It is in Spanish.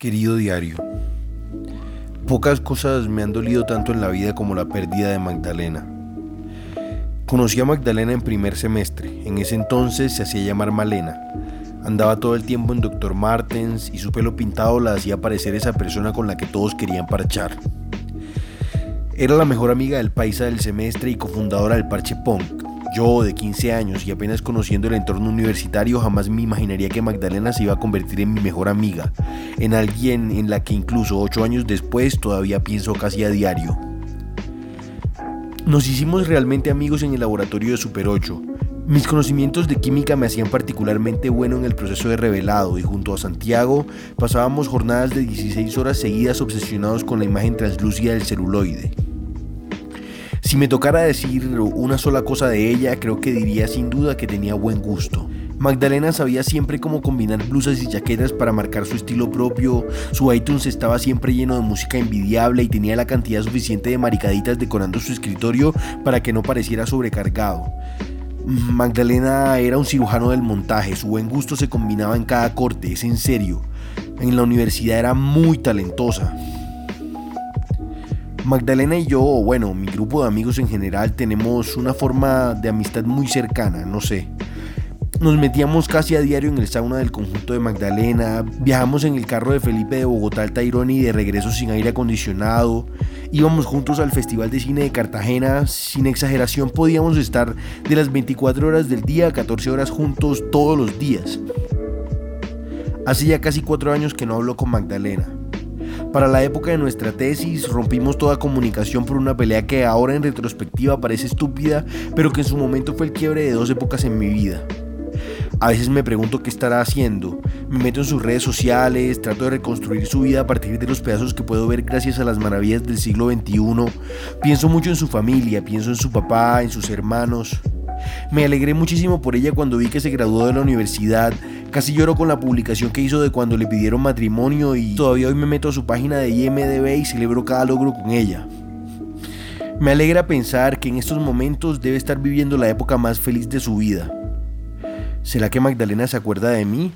Querido diario, pocas cosas me han dolido tanto en la vida como la pérdida de Magdalena. Conocí a Magdalena en primer semestre, en ese entonces se hacía llamar Malena. Andaba todo el tiempo en Dr. Martens y su pelo pintado la hacía parecer esa persona con la que todos querían parchar. Era la mejor amiga del paisa del semestre y cofundadora del Parche Punk, yo, de 15 años y apenas conociendo el entorno universitario, jamás me imaginaría que Magdalena se iba a convertir en mi mejor amiga, en alguien en la que incluso 8 años después todavía pienso casi a diario. Nos hicimos realmente amigos en el laboratorio de Super 8. Mis conocimientos de química me hacían particularmente bueno en el proceso de revelado y junto a Santiago pasábamos jornadas de 16 horas seguidas obsesionados con la imagen translúcida del celuloide. Si me tocara decir una sola cosa de ella, creo que diría sin duda que tenía buen gusto. Magdalena sabía siempre cómo combinar blusas y chaquetas para marcar su estilo propio, su iTunes estaba siempre lleno de música envidiable y tenía la cantidad suficiente de maricaditas decorando su escritorio para que no pareciera sobrecargado. Magdalena era un cirujano del montaje, su buen gusto se combinaba en cada corte, es en serio. En la universidad era muy talentosa. Magdalena y yo, bueno, mi grupo de amigos en general, tenemos una forma de amistad muy cercana, no sé. Nos metíamos casi a diario en el sauna del conjunto de Magdalena, viajamos en el carro de Felipe de Bogotá al Tairón y de regreso sin aire acondicionado, íbamos juntos al Festival de Cine de Cartagena, sin exageración podíamos estar de las 24 horas del día a 14 horas juntos todos los días. Hace ya casi cuatro años que no hablo con Magdalena. Para la época de nuestra tesis rompimos toda comunicación por una pelea que ahora en retrospectiva parece estúpida, pero que en su momento fue el quiebre de dos épocas en mi vida. A veces me pregunto qué estará haciendo. Me meto en sus redes sociales, trato de reconstruir su vida a partir de los pedazos que puedo ver gracias a las maravillas del siglo XXI. Pienso mucho en su familia, pienso en su papá, en sus hermanos. Me alegré muchísimo por ella cuando vi que se graduó de la universidad. Casi lloro con la publicación que hizo de cuando le pidieron matrimonio y todavía hoy me meto a su página de IMDB y celebro cada logro con ella. Me alegra pensar que en estos momentos debe estar viviendo la época más feliz de su vida. ¿Será que Magdalena se acuerda de mí?